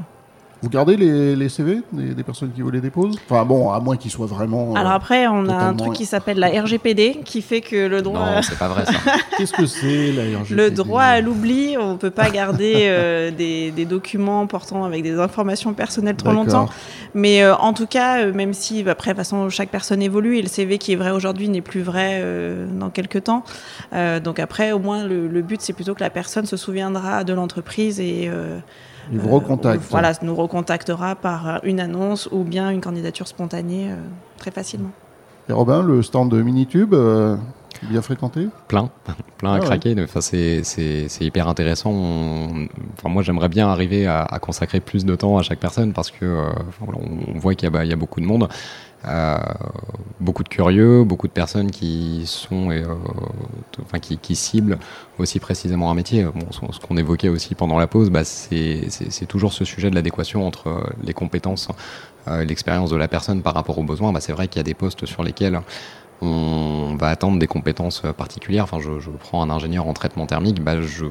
Vous gardez les, CV des, personnes qui vous les déposent Enfin bon, à moins qu'ils soient vraiment. Euh, Alors après, on a un truc qui s'appelle la RGPD qui fait que le droit. Non, c'est pas vrai ça. Qu'est-ce que c'est la RGPD Le droit à l'oubli, on peut pas garder euh, des, documents portant avec des informations personnelles trop longtemps. Mais euh, en tout cas, même si après, de toute façon, chaque personne évolue et le CV qui est vrai aujourd'hui n'est plus vrai dans quelques temps. donc après, au moins, le, le but, c'est plutôt que la personne se souviendra de l'entreprise et il vous recontacte. voilà, nous recontactera par une annonce ou bien une candidature spontanée euh, très facilement. Et Robin, le stand de Minitube, euh, bien fréquenté? Plein, plein à ah craquer. Enfin, c'est hyper intéressant. Enfin, moi, j'aimerais bien arriver à, consacrer plus de temps à chaque personne parce que euh, on voit qu'il y, y, a beaucoup de monde. Euh, beaucoup de curieux, beaucoup de personnes qui sont, euh, enfin qui, qui, ciblent aussi précisément un métier. Bon, ce, qu'on évoquait aussi pendant la pause, bah, c'est toujours ce sujet de l'adéquation entre les compétences, euh, l'expérience de la personne par rapport aux besoins. Bah, c'est vrai qu'il y a des postes sur lesquels on va attendre des compétences particulières. Enfin, je, prends un ingénieur en traitement thermique, bah, je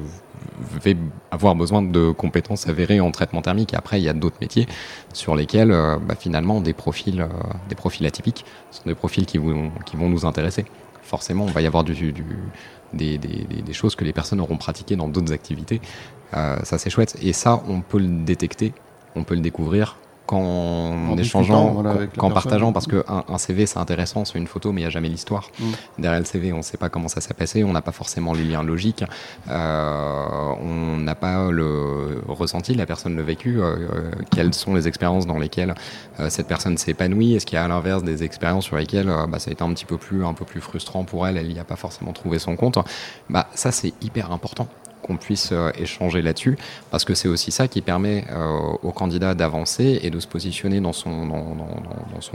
vais avoir besoin de compétences avérées en traitement thermique. Après, il y a d'autres métiers sur lesquels, euh, bah, finalement, des profils, euh, des profils atypiques sont des profils qui vont, nous intéresser. Forcément, on va y avoir du, des, choses que les personnes auront pratiquées dans d'autres activités. Euh, ça, c'est chouette. Et ça, on peut le détecter, on peut le découvrir en, échangeant, qu'en partageant, parce qu'un un CV c'est intéressant, c'est une photo, mais il n'y a jamais l'histoire. Mm. Derrière le CV, on ne sait pas comment ça s'est passé, on n'a pas forcément les liens logiques, euh, on n'a pas le ressenti, la personne le vécu, euh, euh, quelles sont les expériences dans lesquelles cette personne s'est épanouie, est-ce qu'il y a à l'inverse des expériences sur lesquelles bah, ça a été un petit peu plus, un peu plus frustrant pour elle, elle n'y a pas forcément trouvé son compte. Bah, ça c'est hyper important qu'on puisse euh, échanger là-dessus, parce que c'est aussi ça qui permet euh, au candidat d'avancer et de se positionner dans son,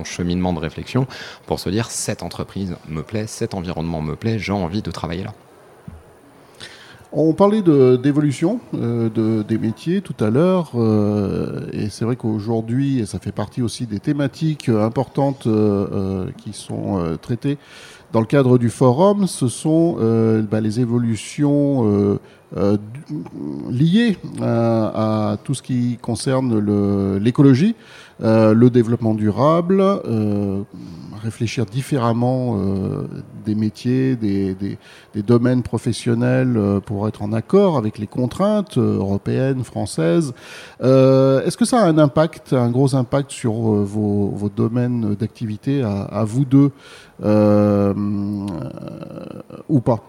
cheminement de réflexion pour se dire cette entreprise me plaît, cet environnement me plaît, j'ai envie de travailler là. On parlait d'évolution euh, de, des métiers tout à l'heure, et c'est vrai qu'aujourd'hui, et ça fait partie aussi des thématiques importantes qui sont traitées dans le cadre du forum, ce sont bah, les évolutions euh, liées à, tout ce qui concerne l'écologie. le développement durable, réfléchir différemment des métiers, des, domaines professionnels pour être en accord avec les contraintes européennes, françaises. Est-ce que ça a un impact, un gros impact sur vos, domaines d'activité à, vous deux ou pas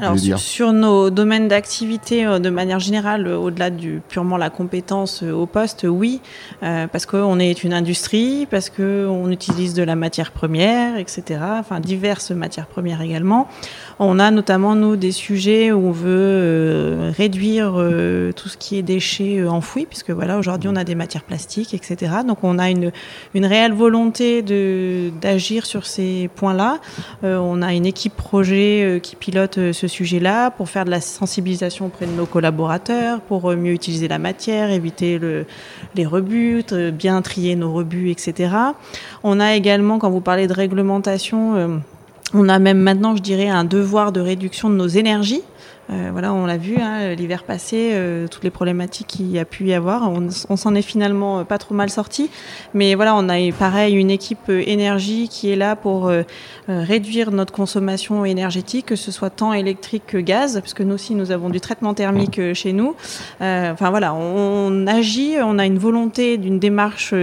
alors sur, nos domaines d'activité, euh, de manière générale, euh, au-delà du purement la compétence euh, au poste, oui, parce qu'on est une industrie, parce qu'on utilise de la matière première, etc. Enfin diverses matières premières également. On a notamment nous des sujets où on veut réduire tout ce qui est déchets enfouis, puisque voilà aujourd'hui on a des matières plastiques, etc. Donc on a une une réelle volonté d'agir sur ces points-là. on a une équipe projet qui pilote ce sujet-là, pour faire de la sensibilisation auprès de nos collaborateurs, pour euh, mieux utiliser la matière, éviter le, les rebuts, euh, bien trier nos rebuts, etc. On a également, quand vous parlez de réglementation, euh, on a même maintenant, je dirais, un devoir de réduction de nos énergies. Euh, voilà, on l'a vu hein, l'hiver passé, euh, toutes les problématiques qu'il y a pu y avoir. On, s'en est finalement euh, pas trop mal sorti, mais voilà, on a pareil une équipe énergie qui est là pour réduire notre consommation énergétique, que ce soit tant électrique que gaz, parce que nous aussi nous avons du traitement thermique chez nous. enfin voilà, on, agit, on a une volonté d'une démarche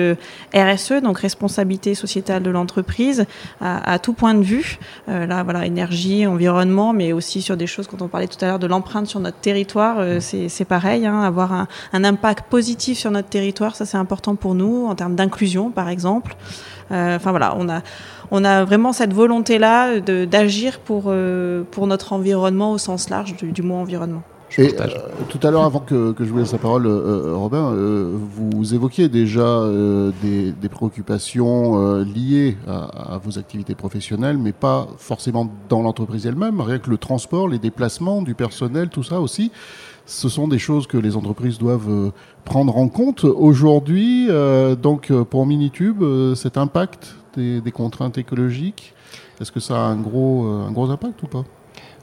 RSE, donc responsabilité sociétale de l'entreprise, à, à, tout point de vue. là, voilà, énergie, environnement, mais aussi sur des choses quand on parlait tout à l'heure de l'empreinte sur notre territoire, euh, c'est pareil, hein, avoir un, impact positif sur notre territoire, ça c'est important pour nous, en termes d'inclusion par exemple. Euh, enfin voilà, on a, on a vraiment cette volonté-là d'agir pour, euh, pour notre environnement au sens large du mot environnement. Et, euh, tout à l'heure, avant que, que, je vous laisse la parole, euh, euh Robin, vous évoquiez déjà des, des, préoccupations liées à, à, vos activités professionnelles, mais pas forcément dans l'entreprise elle-même. Rien que le transport, les déplacements du personnel, tout ça aussi, ce sont des choses que les entreprises doivent prendre en compte. Aujourd'hui, donc pour Minitube, cet impact des, des contraintes écologiques, est-ce que ça a un gros, un gros impact ou pas?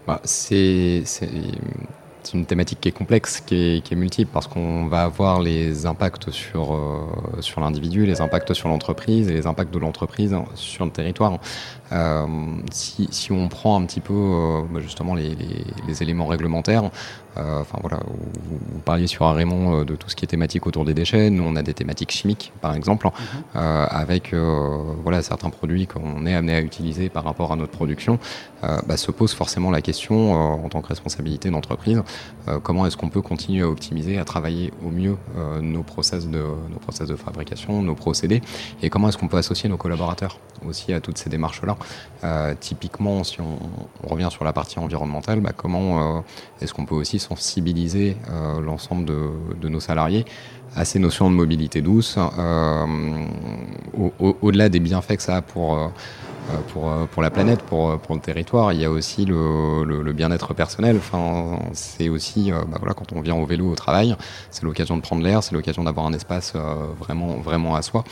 Bah, C'est c'est une thématique qui est complexe, qui est, multiple, parce qu'on va avoir les impacts sur, euh, sur l'individu, les impacts sur l'entreprise et les impacts de l'entreprise sur le territoire. Euh, si, si, on prend un petit peu euh, bah, justement les, les, les, éléments réglementaires, euh, enfin voilà, vous, vous, parliez sur Raymond de tout ce qui est thématique autour des déchets. Nous, on a des thématiques chimiques, par exemple, mhm. avec voilà certains produits qu'on est amené à utiliser par rapport à notre production. Bah, se pose forcément la question en tant que responsabilité d'entreprise comment est-ce qu'on peut continuer à optimiser, à travailler au mieux nos process de nos process de fabrication, nos procédés, et comment est-ce qu'on peut associer nos collaborateurs aussi à toutes ces Euh, typiquement, si on, revient sur la partie environnementale, bah, comment euh, est-ce qu'on peut aussi sensibiliser euh, l'ensemble de, nos salariés à ces notions de mobilité douce, au-delà des bienfaits que ça a pour pour, euh, pour la planète, pour, euh, pour le territoire. Il y a aussi le, le, bien-être personnel. Enfin, c'est aussi, bah voilà, quand on vient au vélo au travail, c'est l'occasion de prendre l'air, c'est l'occasion d'avoir un espace vraiment, vraiment à soi.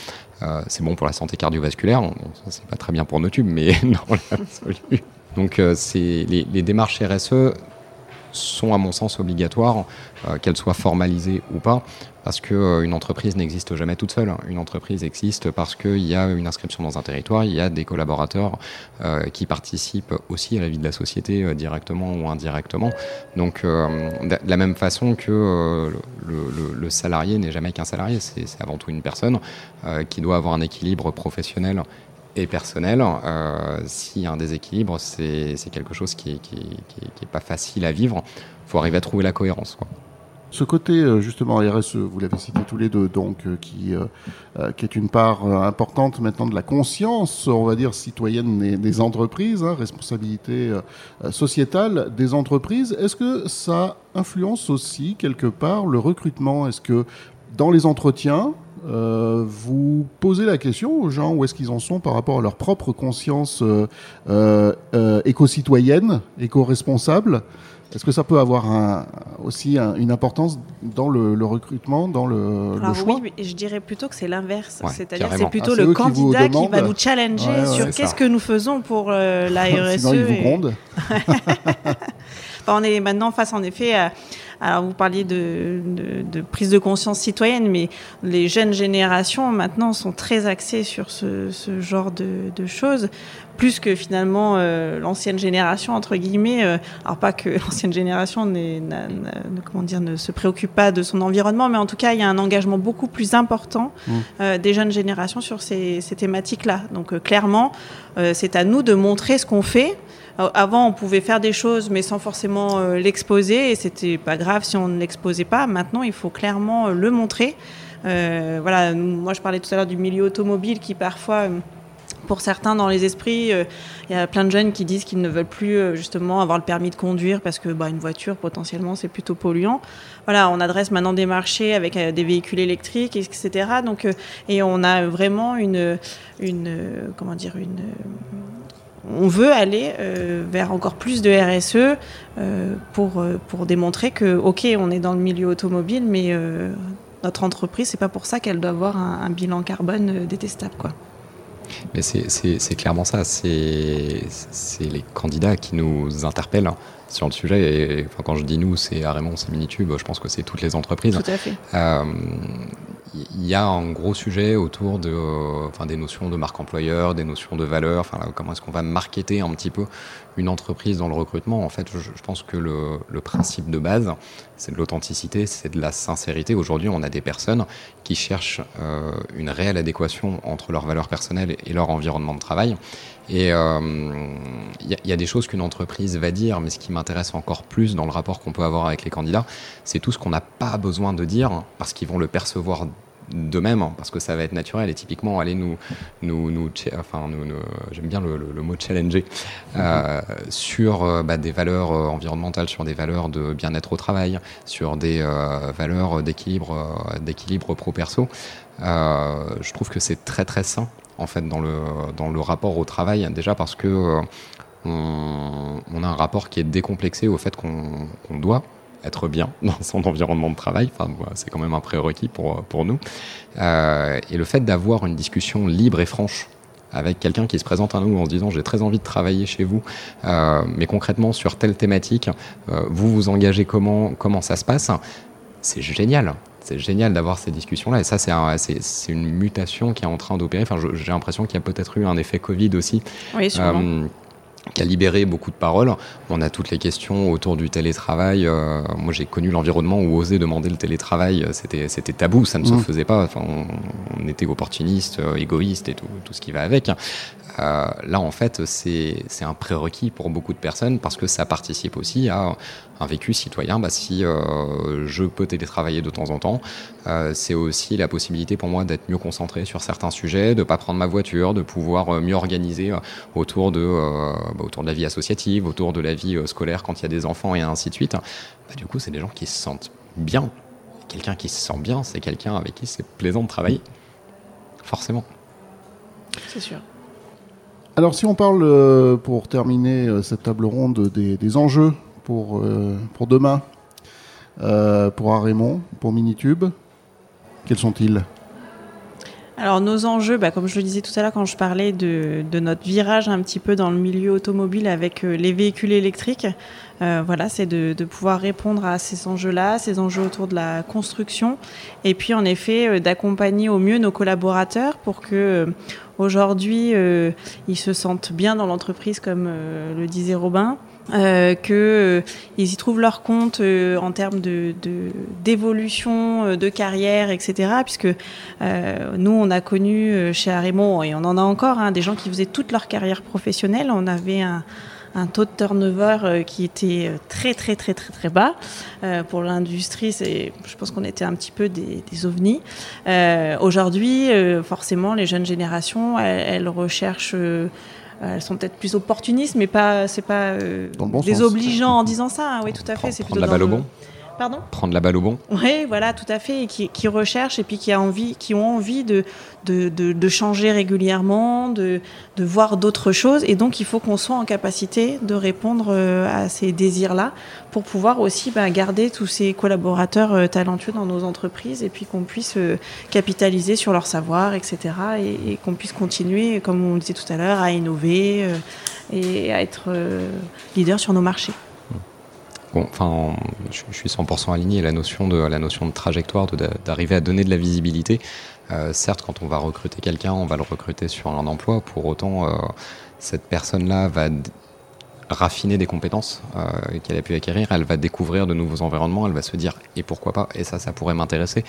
c'est bon pour la santé cardiovasculaire. c'est pas très bien pour nos tubes, mais dans l'absolu. Donc, c'est les démarches RSE sont à mon sens obligatoires, euh, qu'elles soient formalisées ou pas, parce qu'une euh, entreprise n'existe jamais toute seule. Une entreprise existe parce qu'il y a une inscription dans un territoire, il y a des collaborateurs euh, qui participent aussi à la vie de la société directement ou indirectement. Donc de la même façon que le, salarié n'est jamais qu'un salarié, c'est avant tout une personne qui doit avoir un équilibre professionnel et personnel. Euh, S'il y a un déséquilibre, c'est quelque chose qui n'est pas facile à vivre. Il faut arriver à trouver la cohérence. Ce côté euh, justement RSE, vous l'avez cité tous les deux, donc euh, qui, euh, qui est une part importante maintenant de la conscience, on va dire citoyenne des, entreprises, hein, responsabilité sociétale des entreprises. Est-ce que ça influence aussi quelque part le recrutement? Est-ce que dans les entretiens, euh, vous posez la question aux gens où est-ce qu'ils en sont par rapport à leur propre conscience euh, euh, éco-citoyenne, éco-responsable. Est-ce que ça peut avoir un, aussi une importance dans le, recrutement, dans le, choix Oui, je dirais plutôt que c'est l'inverse. C'est-à-dire que c'est plutôt ah, le candidat qui, va nous challenger sur qu'est-ce que nous faisons pour la RSE. Sinon, il vous gronde. On est maintenant face en effet à alors vous parliez de, prise de conscience citoyenne, mais les jeunes générations maintenant sont très axées sur ce, genre de, choses, plus que finalement euh, l'ancienne génération entre guillemets. Euh, alors pas que l'ancienne génération comment dire, ne se préoccupe pas de son environnement, mais en tout cas il y a un engagement beaucoup plus important mmh. euh, des jeunes générations sur ces, ces thématiques-là. Donc clairement, c'est à nous de montrer ce qu'on fait. Euh, avant, on pouvait faire des choses, mais sans forcément euh, l'exposer, et c'était pas grave si on ne l'exposait pas. Maintenant, il faut clairement euh, le montrer. voilà, moi, je parlais tout à l'heure du milieu automobile qui parfois pour certains dans les esprits, il y a plein de jeunes qui disent qu'ils ne veulent plus justement avoir le permis de conduire parce que bah, une voiture potentiellement c'est plutôt polluant. Voilà, on adresse maintenant des marchés avec des véhicules électriques, etc. Donc et on a vraiment une une comment dire une on veut aller euh, vers encore plus de RSE euh, pour, euh, pour démontrer que, OK, on est dans le milieu automobile, mais notre entreprise, c'est pas pour ça qu'elle doit avoir un, bilan carbone détestable. Quoi. Mais c'est clairement ça, c'est les candidats qui nous interpellent sur le sujet. Et enfin, quand je dis nous, c'est Raymond, c'est Minitube, je pense que c'est toutes les entreprises. Tout à fait il y a un gros sujet autour de, euh, enfin, des notions de marque employeur, des notions de valeur, enfin, comment est-ce qu'on va marketer un petit peu une entreprise dans le recrutement. En fait, je, pense que le, principe de base, c'est de l'authenticité, c'est de la sincérité. Aujourd'hui, on a des personnes qui cherchent euh, une réelle adéquation entre leurs valeurs personnelles et leur environnement de travail. Et il euh, y, a des choses qu'une entreprise va dire, mais ce qui m'intéresse encore plus dans le rapport qu'on peut avoir avec les candidats, c'est tout ce qu'on n'a pas besoin de dire parce qu'ils vont le percevoir de même, hein, parce que ça va être naturel. Et typiquement, allez nous, enfin, j'aime bien le, mot challenger euh, sur euh, bah, des valeurs euh, environnementales, sur des valeurs de bien-être au travail, sur des valeurs d'équilibre, d'équilibre pro-perso. je trouve que c'est très très sain en fait dans le dans le rapport au travail, déjà parce que on, a un rapport qui est décomplexé au fait qu'on doit être bien dans son environnement de travail. Enfin, c'est quand même un prérequis pour, pour nous. Euh, et le fait d'avoir une discussion libre et franche avec quelqu'un qui se présente à nous en se disant j'ai très envie de travailler chez vous, euh, mais concrètement sur telle thématique, euh, vous vous engagez comment, comment ça se passe, c'est génial. C'est génial d'avoir ces discussions-là. Et ça, c'est une mutation qui est en train d'opérer. Enfin, j'ai l'impression qu'il y a peut-être eu un effet Covid aussi. Oui, sûrement qui a libéré beaucoup de paroles. On a toutes les questions autour du télétravail. Euh, moi, j'ai connu l'environnement où oser demander le télétravail, euh, c'était, c'était tabou, ça ne se mmh. faisait pas. Enfin, on, était opportuniste, euh, égoïste et tout, tout ce qui va avec. Euh, là, en fait, c'est, c'est un prérequis pour beaucoup de personnes parce que ça participe aussi à un vécu citoyen. Bah, si euh, je peux télétravailler de temps en temps, euh, c'est aussi la possibilité pour moi d'être mieux concentré sur certains sujets, de pas prendre ma voiture, de pouvoir mieux organiser autour de, bah, autour de la vie associative, autour de la vie scolaire quand il y a des enfants et ainsi de suite. Bah, du coup, c'est des gens qui se sentent bien. Quelqu'un qui se sent bien, c'est quelqu'un avec qui c'est plaisant de travailler. Forcément. C'est sûr. Alors si on parle, euh, pour terminer euh, cette table ronde, des, enjeux pour, euh, pour demain, pour Arémon, pour Minitube, quels sont-ils? Alors nos enjeux, bah, comme je le disais tout à l'heure quand je parlais de, notre virage un petit peu dans le milieu automobile avec les véhicules électriques, voilà, c'est de, de, pouvoir répondre à ces enjeux-là, ces enjeux autour de la construction, et puis en effet d'accompagner au mieux nos collaborateurs pour que Aujourd'hui, euh, ils se sentent bien dans l'entreprise, comme euh, le disait Robin. Euh, qu'ils euh, y trouvent leur compte en termes de d'évolution, de, carrière, etc. Puisque nous, on a connu chez Arémon, et on en a encore, hein, des gens qui faisaient toute leur carrière professionnelle. On avait un, un taux de turnover euh, qui était euh, très très très très très bas euh, pour l'industrie. C'est, je pense qu'on était un petit peu des, des ovnis. Aujourd'hui, forcément, les jeunes générations, elles, recherchent elles sont peut-être plus opportunistes, mais pas, c'est pas désobligeant en disant ça. Oui, tout à fait. C'est plutôt la balle au bon. Pardon Prendre la balle au bon. Oui, voilà, tout à fait, et qui, qui, recherchent et puis qui, a envie, qui ont envie de, de, de, changer régulièrement, de, de voir d'autres choses, et donc il faut qu'on soit en capacité de répondre euh, à ces désirs-là pour pouvoir aussi bah, garder tous ces collaborateurs euh, talentueux dans nos entreprises et puis qu'on puisse euh, capitaliser sur leur savoir, etc., et, et qu'on puisse continuer, comme on disait tout à l'heure, à innover et à être leader sur nos marchés. Enfin, je, suis 100% aligné. La notion de la notion de trajectoire, de- d'arriver à donner de la visibilité. Euh, certes, quand on va recruter quelqu'un, on va le recruter sur un emploi. Pour autant, euh, cette personne-là va raffiner des compétences euh, qu'elle a pu acquérir. Elle va découvrir de nouveaux environnements. Elle va se dire et pourquoi pas? Et ça, ça pourrait m'intéresser.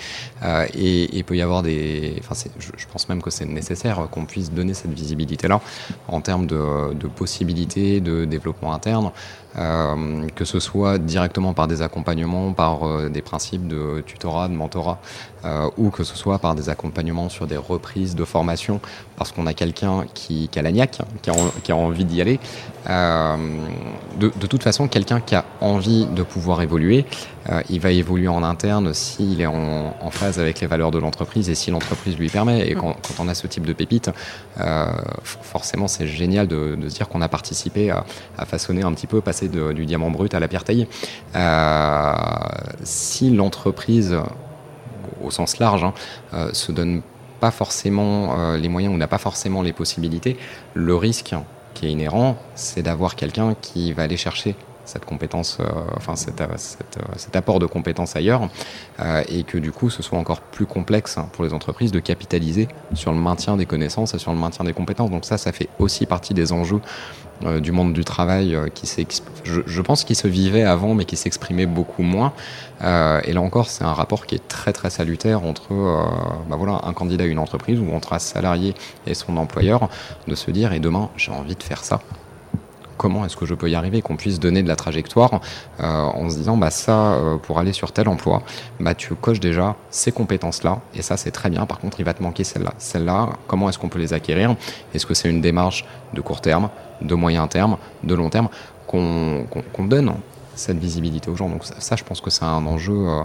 Et il peut y avoir des. Enfin, je, pense même que c'est nécessaire qu'on puisse donner cette visibilité-là en termes de, de possibilités de développement interne, euh, que ce soit directement par des accompagnements, par euh, des principes de tutorat, de mentorat, euh, ou que ce soit par des accompagnements sur des reprises de formation, parce qu'on a quelqu'un qui, a la niaque, qui a, envie d'y aller. De, toute façon, quelqu'un qui a envie de pouvoir évoluer, il va évoluer en interne s'il est en, phase avec les valeurs de l'entreprise et si l'entreprise lui permet. Et quand, on a ce type de pépite, forcément, c'est génial de, de se dire qu'on a participé à, à façonner un petit peu, passer du diamant brut à la pierre taillée. Euh, si l'entreprise, au sens large, hein, euh, se donne pas forcément euh, les moyens ou n'a pas forcément les possibilités, le risque qui est inhérent, c'est d'avoir quelqu'un qui va aller chercher cette compétence, enfin cet, apport de compétences ailleurs, et que du coup ce soit encore plus complexe pour les entreprises de capitaliser sur le maintien des connaissances et sur le maintien des compétences. Donc ça, ça fait aussi partie des enjeux euh, du monde du travail euh, qui je, je pense qu'il se vivait avant, mais qui s'exprimait beaucoup moins. Euh, et là encore, c'est un rapport qui est très très salutaire entre bah voilà, un candidat et une entreprise ou entre un salarié et son employeur, de se dire et demain j'ai envie de faire ça. Comment est-ce que je peux y arriver Qu'on puisse donner de la trajectoire euh, en se disant bah ça euh, pour aller sur tel emploi, bah tu coches déjà ces compétences-là et ça c'est très bien. Par contre, il va te manquer celle-là. Celle-là, comment est-ce qu'on peut les acquérir? Est-ce que c'est une démarche de court terme, de moyen terme, de long terme qu'on donne cette visibilité aux gens? Donc ça, je pense que c'est un enjeu euh,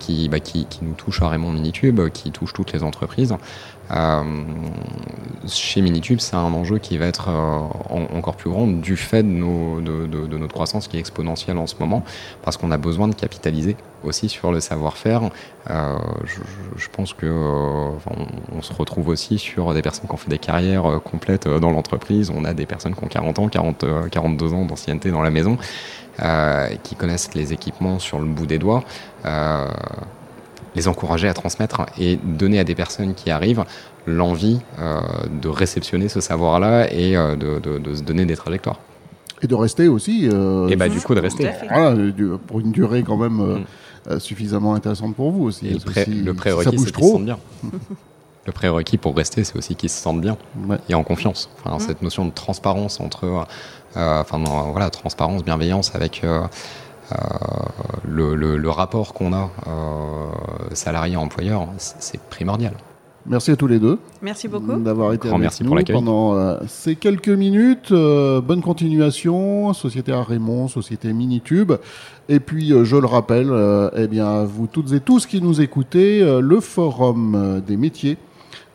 qui, bah, qui, nous touche à Raymond Minitube, qui touche toutes les entreprises. Chez Minitube, c'est un enjeu qui va être euh, en- encore plus grand du fait de, notre croissance qui est exponentielle en ce moment, parce qu'on a besoin de capitaliser aussi sur le savoir-faire. Euh, je, pense que euh, se retrouve aussi sur des personnes qui ont fait des carrières complètes dans l'entreprise. On a des personnes qui ont 40 ans, 40, euh, 42 ans d'ancienneté dans la maison, qui connaissent les équipements sur le bout des doigts. Les encourager à transmettre et donner à des personnes qui arrivent l'envie euh, de réceptionner ce savoir-là et euh, de, de- de se donner des trajectoires. Et de rester aussi. euh, et bah du coup de rester. Voilà, pour une durée quand même euh, Mm. suffisamment intéressante pour vous aussi. Et le, pré- si- le si prérequis, ça c'est bouge qu'ils se trop. sentent bien. le prérequis pour rester, c'est aussi qu'ils se sentent bien Ouais. et en confiance. Enfin, Mm. Cette notion de transparence entre, euh, enfin non, voilà, transparence, bienveillance avec le, le- le rapport qu'on a euh, salarié-employeur, c'est primordial. Merci à tous les deux Merci beaucoup. d'avoir été Grand avec merci nous pour pendant euh, ces quelques minutes. Euh, bonne continuation, Société à Raymond, Société Minitube. Et puis, euh, je le rappelle, euh, eh bien, vous toutes et tous qui nous écoutez, euh, le Forum euh, des métiers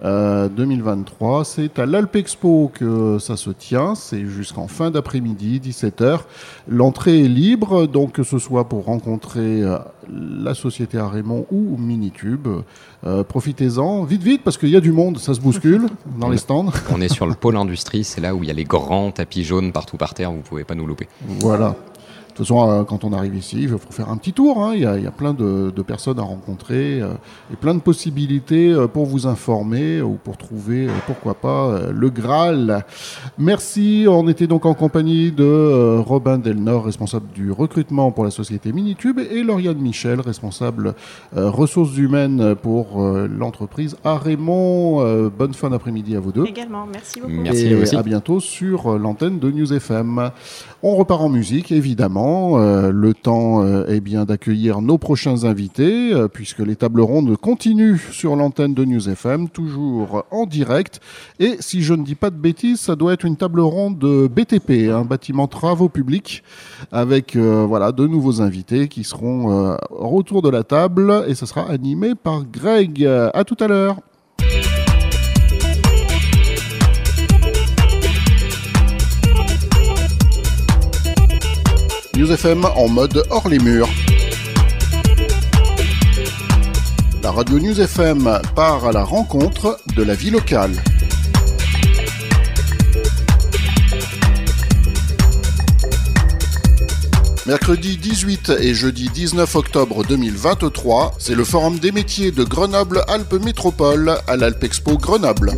euh, 2023, c'est à l'Alpexpo que ça se tient. C'est jusqu'en fin d'après-midi, 17h. L'entrée est libre, donc que ce soit pour rencontrer euh, la Société à Raymond ou Minitube. Euh, Profitez-en, vite, vite, parce qu'il y a du monde, ça se bouscule dans les stands. On est sur le pôle industrie, c'est là où il y a les grands tapis jaunes partout par terre, vous pouvez pas nous louper. Voilà. De toute façon, euh, quand on arrive ici, il faut faire un petit tour. hein. Il, y a, il y a plein de, de personnes à rencontrer euh, et plein de possibilités euh, pour vous informer ou pour trouver, euh, pourquoi pas, euh, le Graal. Merci. On était donc en compagnie de euh, Robin Delnor, responsable du recrutement pour la société Minitube, et Lauriane Michel, responsable euh, ressources humaines pour euh, l'entreprise à Raymond. Euh, bonne fin d'après-midi à vous deux. Également, merci beaucoup. Merci, et à bientôt sur l'antenne de News FM. On repart en musique, évidemment. Euh, le temps euh, est bien d'accueillir nos prochains invités, euh, puisque les tables rondes continuent sur l'antenne de News FM, toujours en direct. Et si je ne dis pas de bêtises, ça doit être une table ronde de BTP, un bâtiment travaux publics, avec voilà de nouveaux invités qui seront autour de la table, et ce sera animé par Greg. À tout à l'heure. News FM en mode hors les murs. La radio News FM part à la rencontre de la vie locale. Mercredi 18 et jeudi 19 octobre 2023, c'est le Forum des métiers de Grenoble-Alpes Métropole à l'Alpexpo Grenoble.